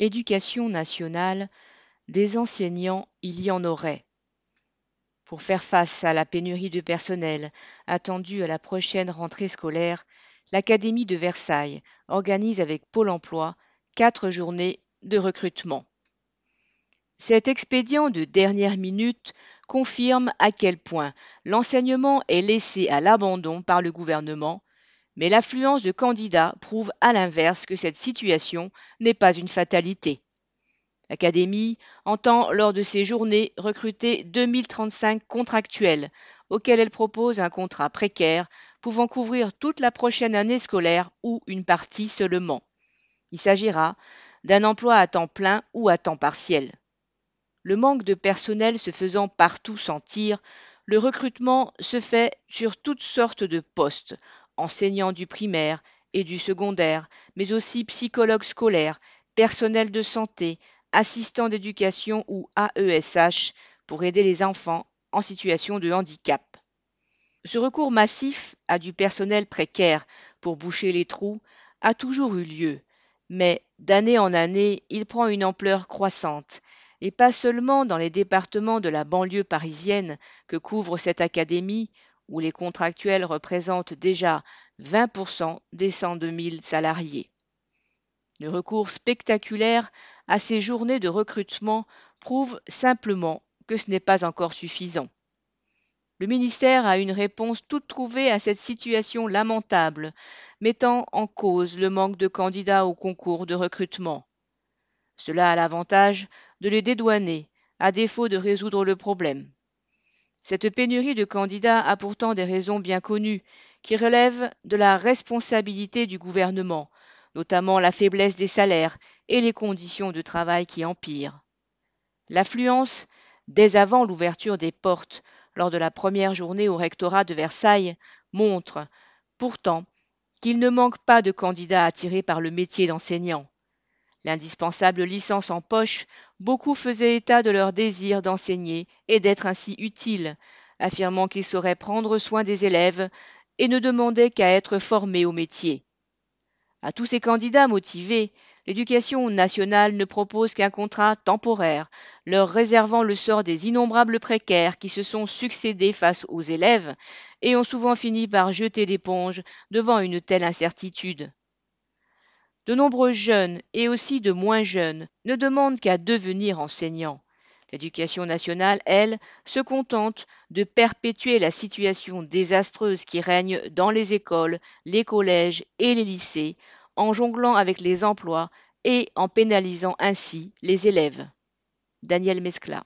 Éducation nationale, des enseignants, il y en aurait. Pour faire face à la pénurie de personnel attendue à la prochaine rentrée scolaire, l'Académie de Versailles organise avec Pôle emploi quatre journées de recrutement. Cet expédient de dernière minute confirme à quel point l'enseignement est laissé à l'abandon par le gouvernement, mais l'affluence de candidats prouve à l'inverse que cette situation n'est pas une fatalité. L'Académie entend lors de ces journées recruter 2035 contractuels auxquels elle propose un contrat précaire pouvant couvrir toute la prochaine année scolaire ou une partie seulement. Il s'agira d'un emploi à temps plein ou à temps partiel. Le manque de personnel se faisant partout sentir, le recrutement se fait sur toutes sortes de postes, enseignants du primaire et du secondaire, mais aussi psychologues scolaires, personnel de santé, assistants d'éducation ou AESH pour aider les enfants en situation de handicap. Ce recours massif à du personnel précaire pour boucher les trous a toujours eu lieu, mais d'année en année, il prend une ampleur croissante et pas seulement dans les départements de la banlieue parisienne que couvre cette académie, où les contractuels représentent déjà 20% des 102 000 salariés. Le recours spectaculaire à ces journées de recrutement prouve simplement que ce n'est pas encore suffisant. Le ministère a une réponse toute trouvée à cette situation lamentable, mettant en cause le manque de candidats au concours de recrutement. Cela a l'avantage de les dédouaner, à défaut de résoudre le problème. Cette pénurie de candidats a pourtant des raisons bien connues, qui relèvent de la responsabilité du gouvernement, notamment la faiblesse des salaires et les conditions de travail qui empirent. L'affluence, dès avant l'ouverture des portes, lors de la première journée au rectorat de Versailles, montre, pourtant, qu'il ne manque pas de candidats attirés par le métier d'enseignant l'indispensable licence en poche, beaucoup faisaient état de leur désir d'enseigner et d'être ainsi utiles, affirmant qu'ils sauraient prendre soin des élèves et ne demandaient qu'à être formés au métier. À tous ces candidats motivés, l'éducation nationale ne propose qu'un contrat temporaire, leur réservant le sort des innombrables précaires qui se sont succédés face aux élèves et ont souvent fini par jeter l'éponge devant une telle incertitude. De nombreux jeunes et aussi de moins jeunes ne demandent qu'à devenir enseignants. L'éducation nationale, elle, se contente de perpétuer la situation désastreuse qui règne dans les écoles, les collèges et les lycées, en jonglant avec les emplois et en pénalisant ainsi les élèves. Daniel Mescla